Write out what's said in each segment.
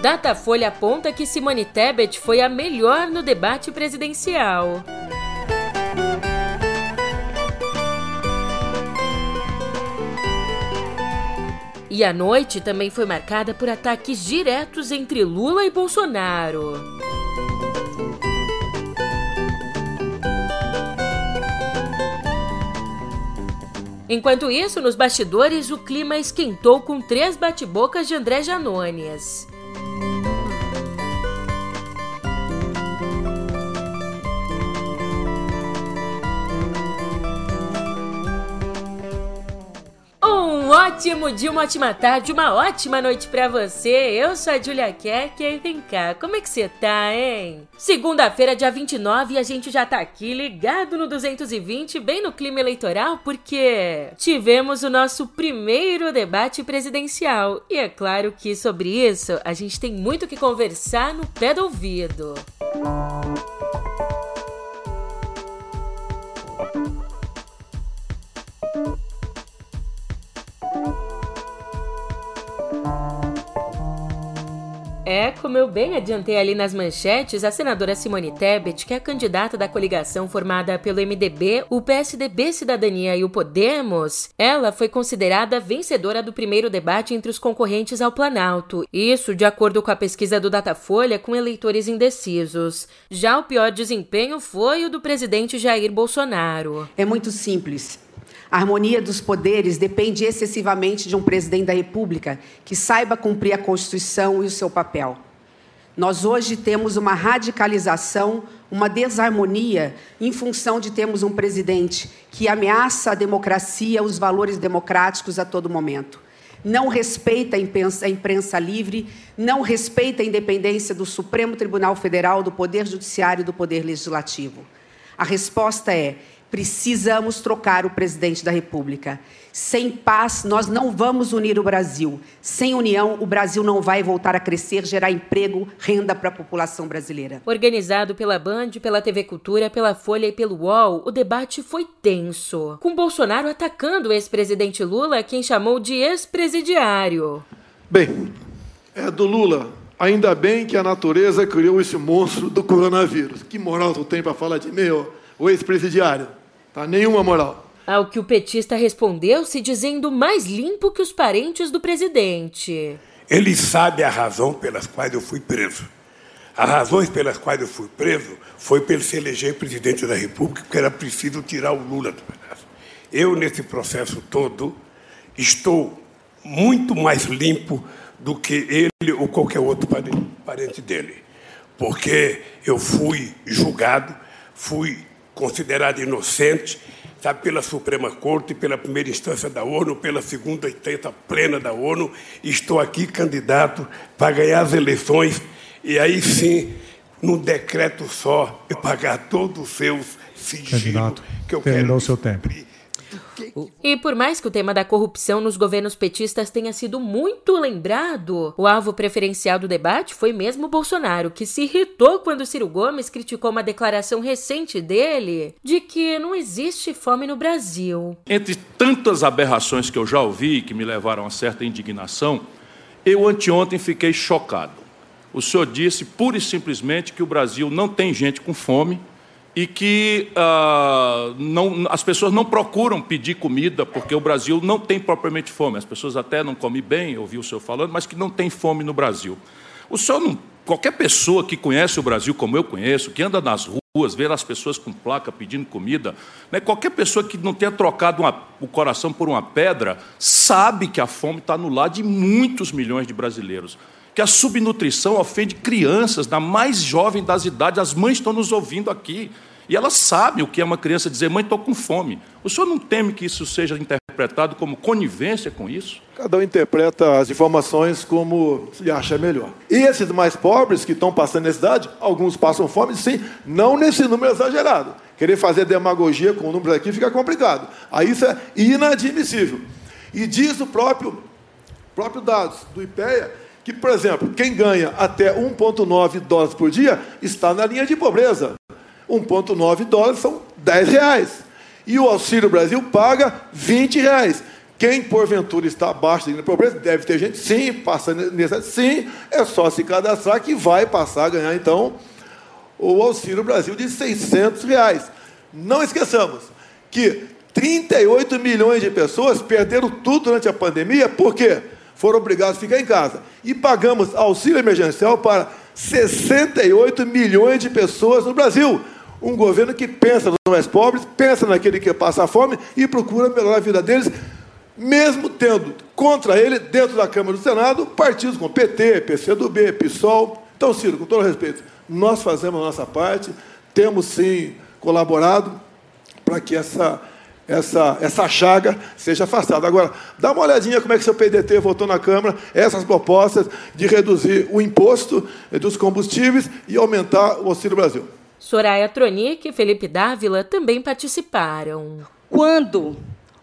Datafolha aponta que Simone Tebet foi a melhor no debate presidencial. E a noite também foi marcada por ataques diretos entre Lula e Bolsonaro. Enquanto isso, nos bastidores, o clima esquentou com três bate-bocas de André Janones. Ótimo dia, uma ótima tarde, uma ótima noite para você. Eu sou a Julia Kerk e vem cá, como é que você tá, hein? Segunda-feira, dia 29, e a gente já tá aqui ligado no 220, bem no clima eleitoral, porque tivemos o nosso primeiro debate presidencial. E é claro que sobre isso a gente tem muito que conversar no pé do ouvido. Música É, como eu bem adiantei ali nas manchetes, a senadora Simone Tebet, que é candidata da coligação formada pelo MDB, o PSDB Cidadania e o Podemos, ela foi considerada vencedora do primeiro debate entre os concorrentes ao Planalto. Isso de acordo com a pesquisa do Datafolha com eleitores indecisos. Já o pior desempenho foi o do presidente Jair Bolsonaro. É muito simples. A harmonia dos poderes depende excessivamente de um presidente da República que saiba cumprir a Constituição e o seu papel. Nós hoje temos uma radicalização, uma desarmonia em função de termos um presidente que ameaça a democracia, os valores democráticos a todo momento. Não respeita a imprensa, a imprensa livre, não respeita a independência do Supremo Tribunal Federal, do Poder Judiciário e do Poder Legislativo. A resposta é: Precisamos trocar o presidente da República. Sem paz, nós não vamos unir o Brasil. Sem união, o Brasil não vai voltar a crescer, gerar emprego, renda para a população brasileira. Organizado pela Band, pela TV Cultura, pela Folha e pelo UOL, o debate foi tenso. Com Bolsonaro atacando o ex-presidente Lula, quem chamou de ex-presidiário. Bem, é do Lula. Ainda bem que a natureza criou esse monstro do coronavírus. Que moral tu tem para falar de mim, o ex-presidiário? Tá? Nenhuma moral. Ao que o petista respondeu se dizendo mais limpo que os parentes do presidente. Ele sabe a razão pelas quais eu fui preso. As razões pelas quais eu fui preso foi pelo se eleger presidente da República, porque era preciso tirar o Lula do pedaço. Eu, nesse processo todo, estou muito mais limpo do que ele ou qualquer outro parente dele. Porque eu fui julgado, fui considerado inocente, sabe, pela Suprema Corte, pela primeira instância da ONU, pela segunda instância plena da ONU. Estou aqui candidato para ganhar as eleições e aí sim, num decreto só, eu pagar todos os seus sigilos que eu quero. o seu tempo. E por mais que o tema da corrupção nos governos petistas tenha sido muito lembrado, o alvo preferencial do debate foi mesmo Bolsonaro, que se irritou quando Ciro Gomes criticou uma declaração recente dele de que não existe fome no Brasil. Entre tantas aberrações que eu já ouvi que me levaram a certa indignação, eu anteontem fiquei chocado. O senhor disse pura e simplesmente que o Brasil não tem gente com fome e que uh, não, as pessoas não procuram pedir comida porque o Brasil não tem propriamente fome. As pessoas até não comem bem, ouvi o senhor falando, mas que não tem fome no Brasil. O senhor não, qualquer pessoa que conhece o Brasil como eu conheço, que anda nas ruas, vê as pessoas com placa pedindo comida, né, qualquer pessoa que não tenha trocado uma, o coração por uma pedra, sabe que a fome está no lado de muitos milhões de brasileiros que a subnutrição ofende crianças, na mais jovem das idades. As mães estão nos ouvindo aqui. E elas sabem o que é uma criança dizer, mãe, estou com fome. O senhor não teme que isso seja interpretado como conivência com isso? Cada um interpreta as informações como se acha melhor. E esses mais pobres que estão passando necessidade, alguns passam fome, sim, não nesse número exagerado. Querer fazer demagogia com números aqui fica complicado. Aí isso é inadmissível. E diz o próprio, próprio dados do IPEA que, por exemplo, quem ganha até 1,9 dólares por dia está na linha de pobreza. 1,9 dólares são 10 reais. E o Auxílio Brasil paga 20 reais. Quem, porventura, está abaixo da linha da pobreza, deve ter gente, sim, passando nessa. Sim, é só se cadastrar que vai passar a ganhar, então, o Auxílio Brasil de 600 reais. Não esqueçamos que 38 milhões de pessoas perderam tudo durante a pandemia, por quê? Foram obrigados a ficar em casa. E pagamos auxílio emergencial para 68 milhões de pessoas no Brasil. Um governo que pensa nos mais pobres, pensa naquele que passa fome e procura melhorar a vida deles, mesmo tendo contra ele, dentro da Câmara do Senado, partidos como PT, PCdoB, PSOL. Então, Ciro, com todo respeito, nós fazemos a nossa parte, temos sim colaborado para que essa, essa, essa chaga seja afastada. Agora, dá uma olhadinha como é que seu PDT votou na Câmara essas propostas de reduzir o imposto dos combustíveis e aumentar o Auxílio Brasil. Soraya Tronic e Felipe Dávila também participaram. Quando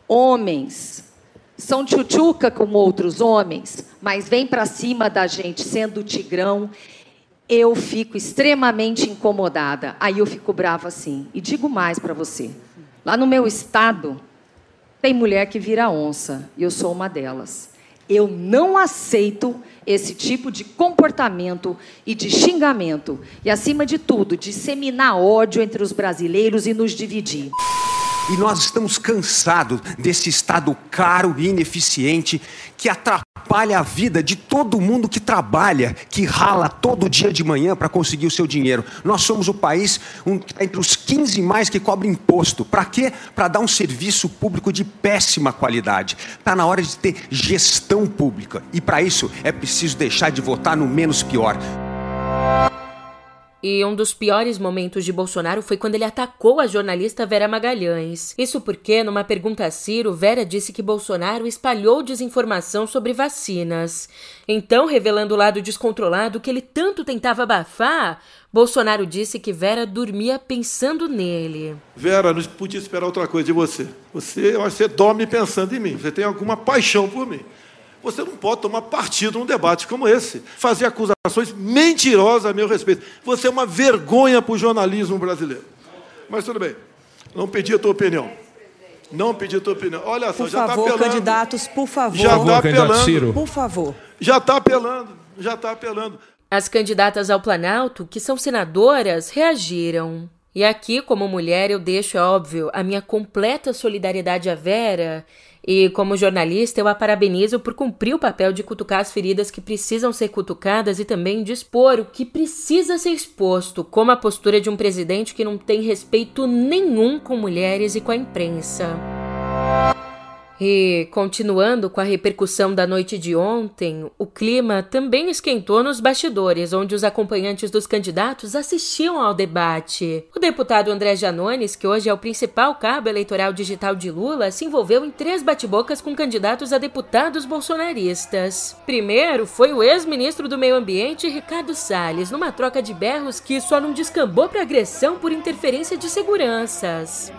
homens são tchutchuca como outros homens, mas vêm para cima da gente sendo tigrão, eu fico extremamente incomodada. Aí eu fico brava assim. E digo mais para você. Lá no meu estado, tem mulher que vira onça, e eu sou uma delas. Eu não aceito esse tipo de comportamento e de xingamento. E, acima de tudo, disseminar ódio entre os brasileiros e nos dividir. E nós estamos cansados desse Estado caro e ineficiente que atrapalha a vida de todo mundo que trabalha, que rala todo dia de manhã para conseguir o seu dinheiro. Nós somos o país um, entre os 15 mais que cobra imposto. Para quê? Para dar um serviço público de péssima qualidade. Está na hora de ter gestão pública. E para isso é preciso deixar de votar no menos pior. E um dos piores momentos de Bolsonaro foi quando ele atacou a jornalista Vera Magalhães. Isso porque, numa pergunta a Ciro, Vera disse que Bolsonaro espalhou desinformação sobre vacinas. Então, revelando o lado descontrolado que ele tanto tentava abafar, Bolsonaro disse que Vera dormia pensando nele. Vera, não podia esperar outra coisa de você. Você, eu acho que você dorme pensando em mim. Você tem alguma paixão por mim. Você não pode tomar partido num debate como esse, fazer acusações mentirosas a meu respeito. Você é uma vergonha para o jornalismo brasileiro. Mas tudo bem, não pedi a tua opinião. Não pedi a tua opinião. Olha só, por já está apelando. candidatos, por favor. Já está apelando. Por favor. Já está apelando. Já está apelando. As candidatas ao Planalto, que são senadoras, reagiram. E aqui, como mulher, eu deixo, é óbvio, a minha completa solidariedade à Vera e, como jornalista, eu a parabenizo por cumprir o papel de cutucar as feridas que precisam ser cutucadas e também de expor o que precisa ser exposto, como a postura de um presidente que não tem respeito nenhum com mulheres e com a imprensa. E, continuando com a repercussão da noite de ontem, o clima também esquentou nos bastidores, onde os acompanhantes dos candidatos assistiam ao debate. O deputado André Janones, que hoje é o principal cabo eleitoral digital de Lula, se envolveu em três bate-bocas com candidatos a deputados bolsonaristas. Primeiro foi o ex-ministro do Meio Ambiente, Ricardo Salles, numa troca de berros que só não descambou para agressão por interferência de seguranças.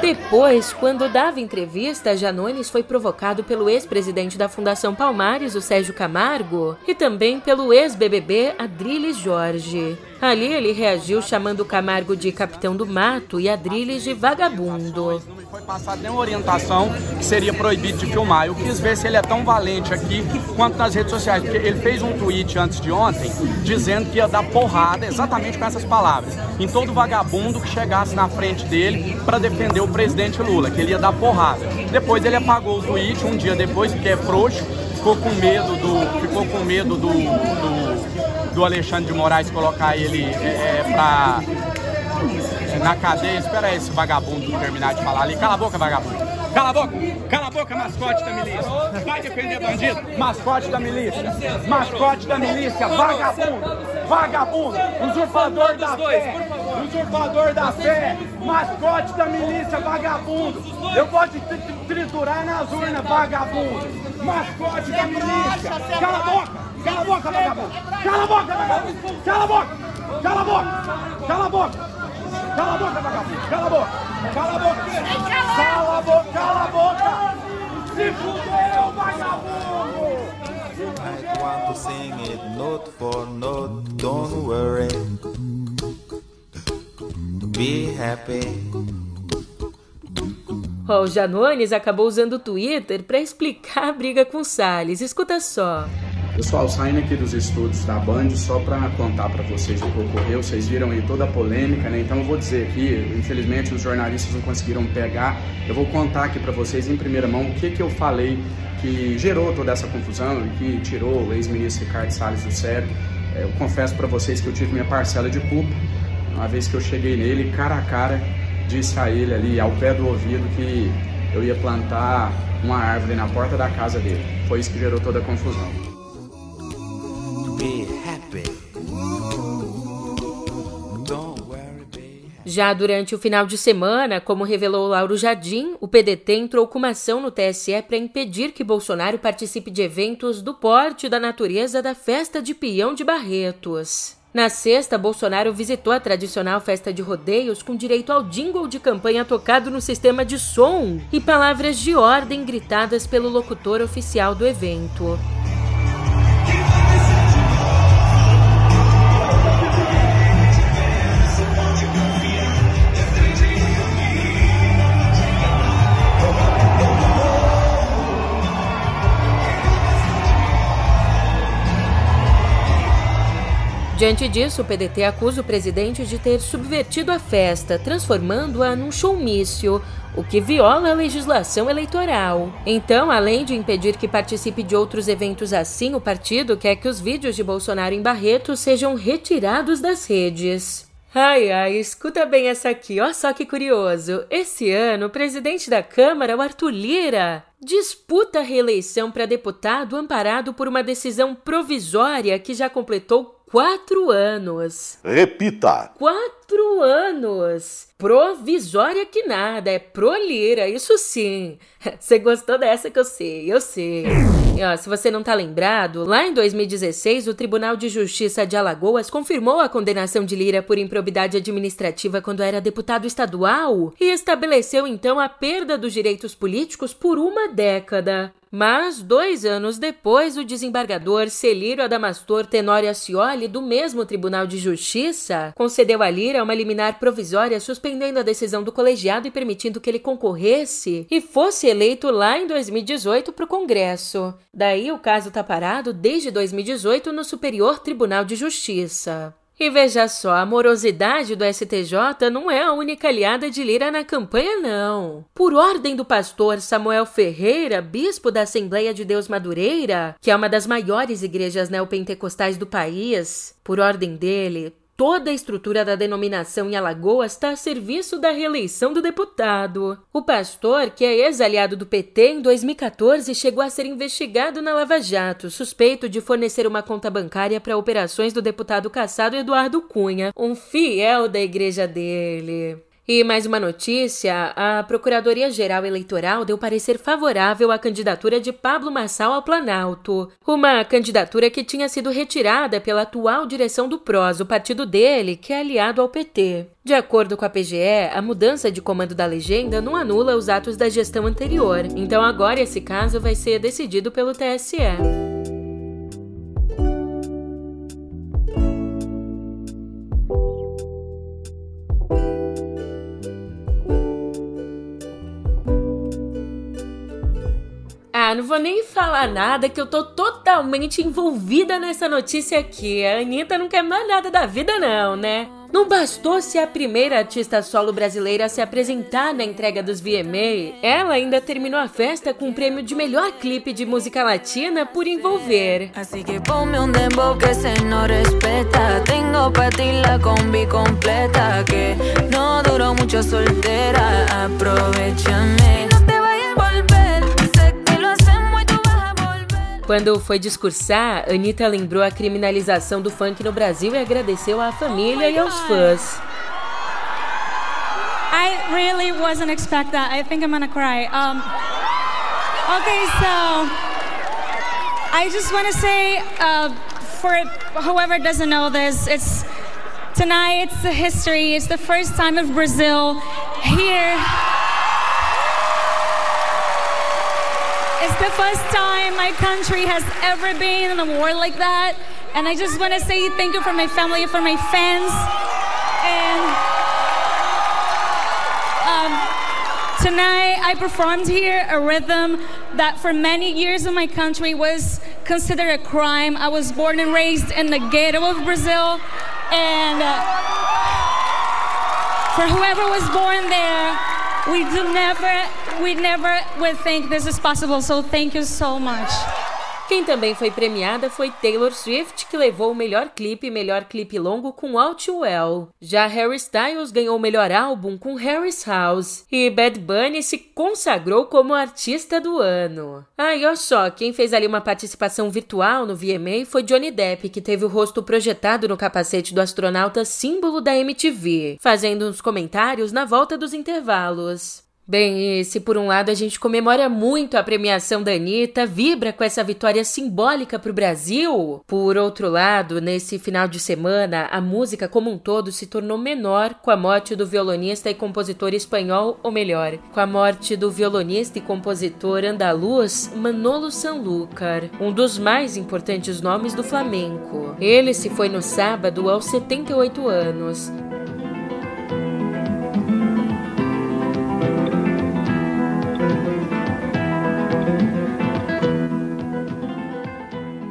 Depois, quando dava entrevista, Janones foi provocado pelo ex-presidente da Fundação Palmares, o Sérgio Camargo, e também pelo ex-BBB Adriles Jorge. Ali ele reagiu chamando Camargo de capitão do mato e Adriles de vagabundo. Não me foi passada nenhuma orientação que seria proibido de filmar. Eu quis ver se ele é tão valente aqui quanto nas redes sociais, porque ele fez um tweet antes de ontem dizendo que ia dar porrada, exatamente com essas palavras, em todo vagabundo que chegasse na frente dele para defender o presidente Lula, que ele ia dar porrada. Depois ele apagou o tweet um dia depois, porque é frouxo, ficou com medo do, ficou com medo do, do do Alexandre de Moraes colocar ele é, é pra, na cadeia. Espera aí esse vagabundo terminar de falar ali. Cala a boca, vagabundo. Cala a boca! Cala a boca, mascote da milícia! Vai defender bandido? Mascote da milícia! Mascote da milícia! Vagabundo! Vagabundo! Usurpador da fé! Usurpador da fé! Mascote da milícia, vagabundo! Eu vou te triturar nas urnas, vagabundo! Mascote da milícia! Cala a boca! Cala a boca, vagabundo! Cala a boca, vagabundo! Cala a boca! Cala a boca! Cala a boca! Cala a boca, vagabundo! Cala a boca! Cala a boca! Cala a boca! Cala a boca! Se fudeu, vagabundo! to sing it note for note. Don't worry. Be happy. o Janones acabou usando o Twitter para explicar a briga com Salles. Escuta só. Pessoal, saindo aqui dos estudos da Band, só para contar para vocês o que ocorreu, vocês viram aí toda a polêmica, né? Então eu vou dizer aqui, infelizmente os jornalistas não conseguiram pegar, eu vou contar aqui para vocês em primeira mão o que, que eu falei que gerou toda essa confusão e que tirou o ex-ministro Ricardo Salles do sério. É, eu confesso para vocês que eu tive minha parcela de culpa, uma vez que eu cheguei nele, cara a cara, disse a ele ali, ao pé do ouvido, que eu ia plantar uma árvore na porta da casa dele. Foi isso que gerou toda a confusão. Já durante o final de semana, como revelou Lauro Jardim, o PDT entrou com uma ação no TSE para impedir que Bolsonaro participe de eventos do porte da natureza da festa de peão de Barretos. Na sexta, Bolsonaro visitou a tradicional festa de rodeios com direito ao jingle de campanha tocado no sistema de som e palavras de ordem gritadas pelo locutor oficial do evento. Diante disso, o PDT acusa o presidente de ter subvertido a festa, transformando-a num showmício, o que viola a legislação eleitoral. Então, além de impedir que participe de outros eventos assim, o partido quer que os vídeos de Bolsonaro em Barreto sejam retirados das redes. Ai, ai, escuta bem essa aqui, ó só que curioso. Esse ano, o presidente da Câmara, o Arthur Lira, disputa a reeleição para deputado amparado por uma decisão provisória que já completou quatro anos. Repita. Quatro anos. Provisória que nada, é prolira, isso sim. Você gostou dessa que eu sei, eu sei. E, ó, se você não tá lembrado, lá em 2016, o Tribunal de Justiça de Alagoas confirmou a condenação de Lira por improbidade administrativa quando era deputado estadual e estabeleceu então a perda dos direitos políticos por uma década. Mas, dois anos depois, o desembargador Celírio Adamastor Tenório Ascioli, do mesmo Tribunal de Justiça, concedeu a Lira uma liminar provisória suspendendo a decisão do colegiado e permitindo que ele concorresse e fosse eleito lá em 2018 para o Congresso. Daí o caso está parado desde 2018 no Superior Tribunal de Justiça. E veja só, a morosidade do STJ não é a única aliada de Lira na campanha, não. Por ordem do pastor Samuel Ferreira, bispo da Assembleia de Deus Madureira, que é uma das maiores igrejas neopentecostais do país, por ordem dele, Toda a estrutura da denominação em Alagoas está a serviço da reeleição do deputado. O pastor, que é ex-aliado do PT, em 2014 chegou a ser investigado na Lava Jato, suspeito de fornecer uma conta bancária para operações do deputado caçado Eduardo Cunha, um fiel da igreja dele. E mais uma notícia: a Procuradoria-Geral Eleitoral deu parecer favorável à candidatura de Pablo Massal ao Planalto. Uma candidatura que tinha sido retirada pela atual direção do PROS, o partido dele, que é aliado ao PT. De acordo com a PGE, a mudança de comando da legenda não anula os atos da gestão anterior, então agora esse caso vai ser decidido pelo TSE. Ah, não vou nem falar nada que eu tô totalmente envolvida nessa notícia aqui. A Anitta não quer mais nada da vida, não, né? Não bastou ser a primeira artista solo brasileira a se apresentar na entrega dos VMA, ela ainda terminou a festa com o prêmio de melhor clipe de música latina por envolver. Assim que. Quando foi discursar, Anitta lembrou a criminalização do funk no Brasil e agradeceu à família oh e aos fãs. I really wasn't expect that. I think I'm gonna cry. Um, okay, so I just want to say, uh, for whoever doesn't know this, it's tonight. It's the history. It's the first time of Brazil here. First time my country has ever been in a war like that. And I just want to say thank you for my family, for my fans. And um, tonight I performed here a rhythm that for many years in my country was considered a crime. I was born and raised in the ghetto of Brazil. And uh, for whoever was born there, we do never, we never would think this is possible. So thank you so much. Quem também foi premiada foi Taylor Swift, que levou o melhor clipe e melhor clipe longo com Out Well. Já Harry Styles ganhou o melhor álbum com Harry's House. E Bad Bunny se consagrou como artista do ano. Ah, e olha só, quem fez ali uma participação virtual no VMA foi Johnny Depp, que teve o rosto projetado no capacete do astronauta símbolo da MTV, fazendo uns comentários na volta dos intervalos. Bem, e se por um lado a gente comemora muito a premiação da Anitta, vibra com essa vitória simbólica para o Brasil, por outro lado, nesse final de semana, a música como um todo se tornou menor com a morte do violonista e compositor espanhol, ou melhor, com a morte do violonista e compositor andaluz Manolo Sanlúcar, um dos mais importantes nomes do flamenco. Ele se foi no sábado aos 78 anos.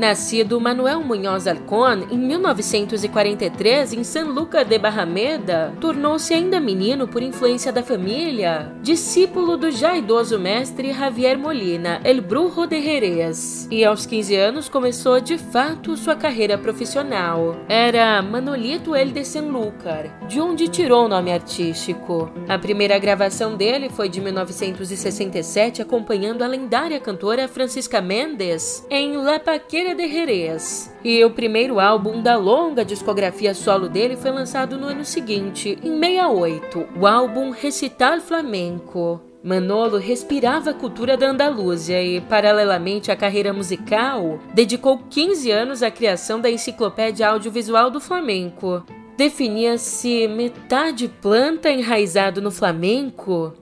Nascido Manuel Munhoz Alcón em 1943 em San Lucar de Barrameda, tornou-se ainda menino por influência da família, discípulo do já idoso mestre Javier Molina, El Brujo de Jerez, e aos 15 anos começou de fato sua carreira profissional. Era Manolito El de San Lucar, de onde tirou o nome artístico. A primeira gravação dele foi de 1967, acompanhando a lendária cantora Francisca Mendes em La Paquera de Jerez. E o primeiro álbum da longa discografia solo dele foi lançado no ano seguinte, em 68, o álbum Recital Flamenco. Manolo respirava a cultura da Andalúzia e, paralelamente à carreira musical, dedicou 15 anos à criação da enciclopédia audiovisual do flamenco. Definia-se metade planta enraizado no flamenco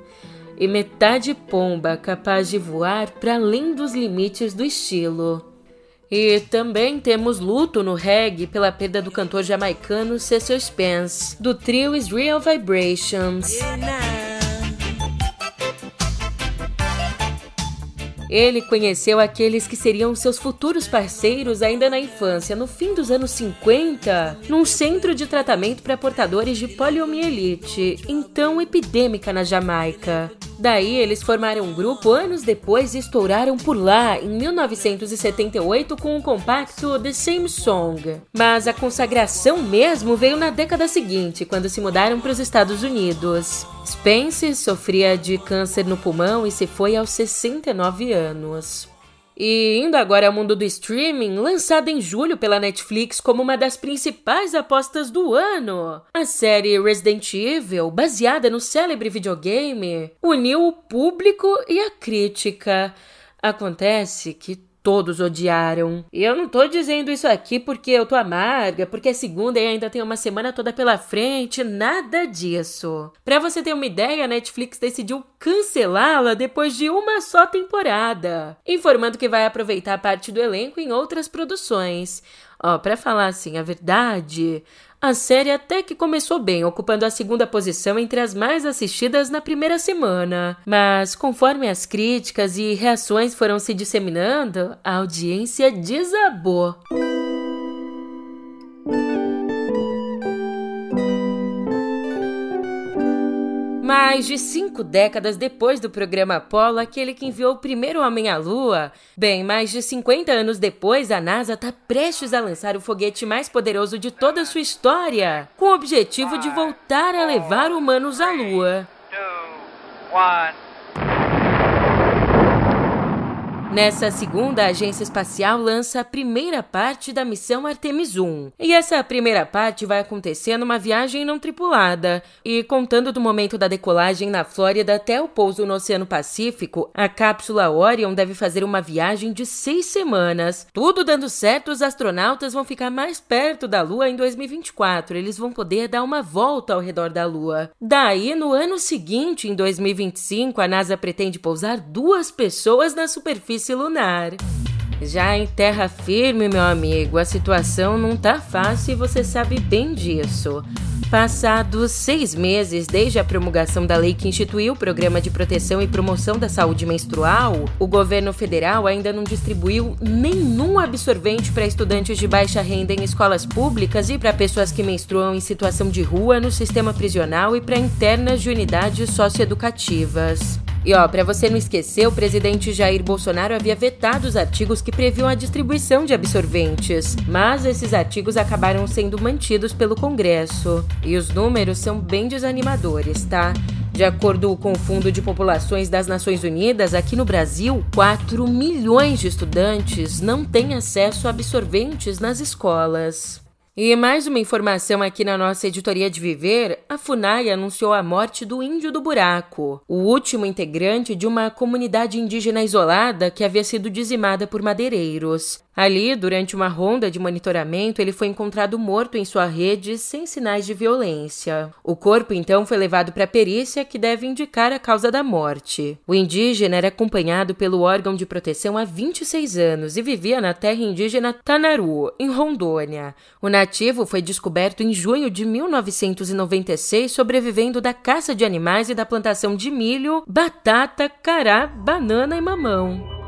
e metade pomba capaz de voar para além dos limites do estilo. E também temos luto no reggae pela perda do cantor jamaicano Cecil Spence, do trio Israel Vibrations. Ele conheceu aqueles que seriam seus futuros parceiros ainda na infância, no fim dos anos 50, num centro de tratamento para portadores de poliomielite, então epidêmica na Jamaica. Daí eles formaram um grupo anos depois e estouraram por lá em 1978 com o compacto The Same Song. Mas a consagração mesmo veio na década seguinte, quando se mudaram para os Estados Unidos. Spence sofria de câncer no pulmão e se foi aos 69 anos. E indo agora ao mundo do streaming, lançada em julho pela Netflix como uma das principais apostas do ano, a série Resident Evil, baseada no célebre videogame, uniu o público e a crítica. Acontece que todos odiaram. E eu não tô dizendo isso aqui porque eu tô amarga, porque é segunda e ainda tem uma semana toda pela frente, nada disso. Pra você ter uma ideia, a Netflix decidiu cancelá-la depois de uma só temporada, informando que vai aproveitar parte do elenco em outras produções. Ó, pra falar assim a verdade, a série até que começou bem, ocupando a segunda posição entre as mais assistidas na primeira semana. Mas, conforme as críticas e reações foram se disseminando, a audiência desabou. Mais de cinco décadas depois do programa Apollo, aquele que enviou o primeiro homem à Lua, bem, mais de 50 anos depois, a NASA está prestes a lançar o foguete mais poderoso de toda a sua história, com o objetivo de voltar a levar humanos à Lua. Nessa segunda, a agência espacial lança a primeira parte da missão Artemis 1. E essa primeira parte vai acontecer numa viagem não tripulada. E contando do momento da decolagem na Flórida até o pouso no Oceano Pacífico, a cápsula Orion deve fazer uma viagem de seis semanas. Tudo dando certo, os astronautas vão ficar mais perto da Lua em 2024. Eles vão poder dar uma volta ao redor da Lua. Daí, no ano seguinte, em 2025, a NASA pretende pousar duas pessoas na superfície lunar. Já em terra firme, meu amigo, a situação não tá fácil e você sabe bem disso. Passados seis meses desde a promulgação da lei que instituiu o Programa de Proteção e Promoção da Saúde Menstrual, o governo federal ainda não distribuiu nenhum absorvente para estudantes de baixa renda em escolas públicas e para pessoas que menstruam em situação de rua no sistema prisional e para internas de unidades socioeducativas. E ó, para você não esquecer, o presidente Jair Bolsonaro havia vetado os artigos que previam a distribuição de absorventes, mas esses artigos acabaram sendo mantidos pelo Congresso. E os números são bem desanimadores, tá? De acordo com o Fundo de Populações das Nações Unidas, aqui no Brasil, 4 milhões de estudantes não têm acesso a absorventes nas escolas. E mais uma informação aqui na nossa editoria de Viver: a FUNAI anunciou a morte do Índio do Buraco, o último integrante de uma comunidade indígena isolada que havia sido dizimada por madeireiros. Ali, durante uma ronda de monitoramento, ele foi encontrado morto em sua rede sem sinais de violência. O corpo então foi levado para a perícia, que deve indicar a causa da morte. O indígena era acompanhado pelo órgão de proteção há 26 anos e vivia na terra indígena Tanaru, em Rondônia. O nativo foi descoberto em junho de 1996, sobrevivendo da caça de animais e da plantação de milho, batata, cará, banana e mamão.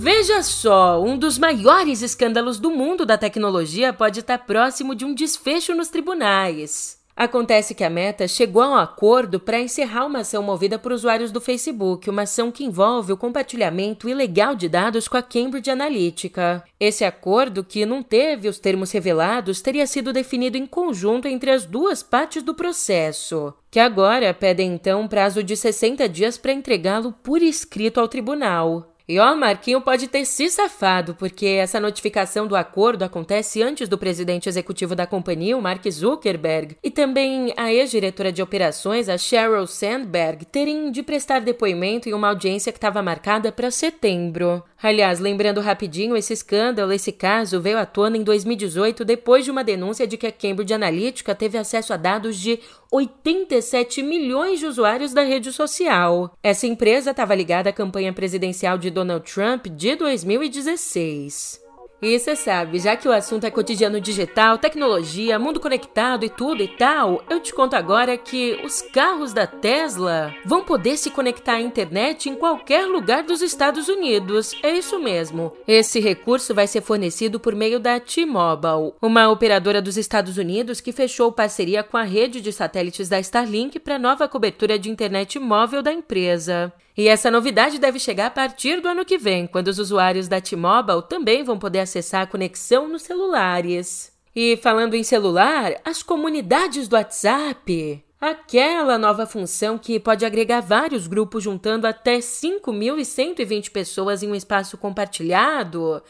Veja só, um dos maiores escândalos do mundo da tecnologia pode estar próximo de um desfecho nos tribunais. Acontece que a Meta chegou a um acordo para encerrar uma ação movida por usuários do Facebook, uma ação que envolve o compartilhamento ilegal de dados com a Cambridge Analytica. Esse acordo, que não teve os termos revelados, teria sido definido em conjunto entre as duas partes do processo, que agora pedem então um prazo de 60 dias para entregá-lo por escrito ao tribunal. E ó, Marquinho pode ter se safado, porque essa notificação do acordo acontece antes do presidente executivo da companhia, o Mark Zuckerberg, e também a ex-diretora de operações, a Sheryl Sandberg, terem de prestar depoimento em uma audiência que estava marcada para setembro. Aliás, lembrando rapidinho, esse escândalo, esse caso, veio à tona em 2018 depois de uma denúncia de que a Cambridge Analytica teve acesso a dados de 87 milhões de usuários da rede social. Essa empresa estava ligada à campanha presidencial de Donald Trump de 2016. E você sabe, já que o assunto é cotidiano digital, tecnologia, mundo conectado e tudo e tal, eu te conto agora que os carros da Tesla vão poder se conectar à internet em qualquer lugar dos Estados Unidos. É isso mesmo. Esse recurso vai ser fornecido por meio da T-Mobile, uma operadora dos Estados Unidos que fechou parceria com a rede de satélites da Starlink para nova cobertura de internet móvel da empresa. E essa novidade deve chegar a partir do ano que vem, quando os usuários da T-Mobile também vão poder acessar a conexão nos celulares. E falando em celular, as comunidades do WhatsApp. Aquela nova função que pode agregar vários grupos juntando até 5.120 pessoas em um espaço compartilhado.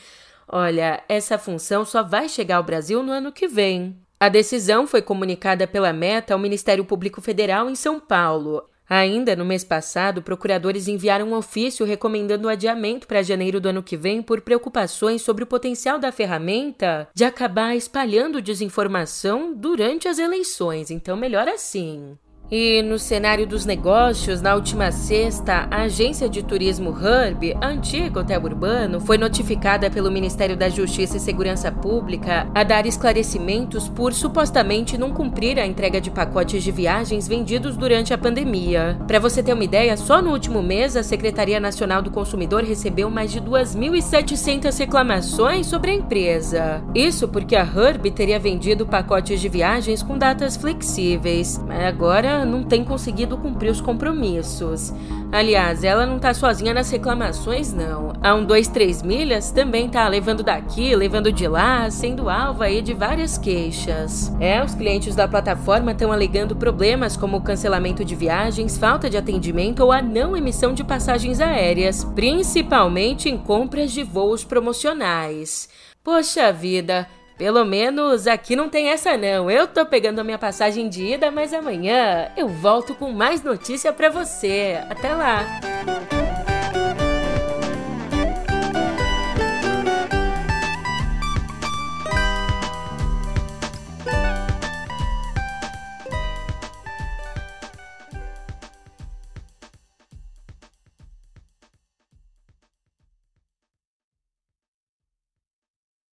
Olha, essa função só vai chegar ao Brasil no ano que vem. A decisão foi comunicada pela Meta ao Ministério Público Federal em São Paulo. Ainda no mês passado, procuradores enviaram um ofício recomendando o adiamento para janeiro do ano que vem por preocupações sobre o potencial da ferramenta de acabar espalhando desinformação durante as eleições. Então, melhor assim. E no cenário dos negócios, na última sexta, a agência de turismo Herb, antigo hotel urbano, foi notificada pelo Ministério da Justiça e Segurança Pública a dar esclarecimentos por supostamente não cumprir a entrega de pacotes de viagens vendidos durante a pandemia. Para você ter uma ideia, só no último mês a Secretaria Nacional do Consumidor recebeu mais de 2.700 reclamações sobre a empresa. Isso porque a Herb teria vendido pacotes de viagens com datas flexíveis. Mas não tem conseguido cumprir os compromissos. Aliás, ela não tá sozinha nas reclamações, não. A um, dois, três milhas também tá levando daqui, levando de lá, sendo alvo aí de várias queixas. É, os clientes da plataforma estão alegando problemas como cancelamento de viagens, falta de atendimento ou a não emissão de passagens aéreas, principalmente em compras de voos promocionais. Poxa vida, pelo menos aqui não tem essa não. Eu tô pegando a minha passagem de ida, mas amanhã eu volto com mais notícia para você. Até lá.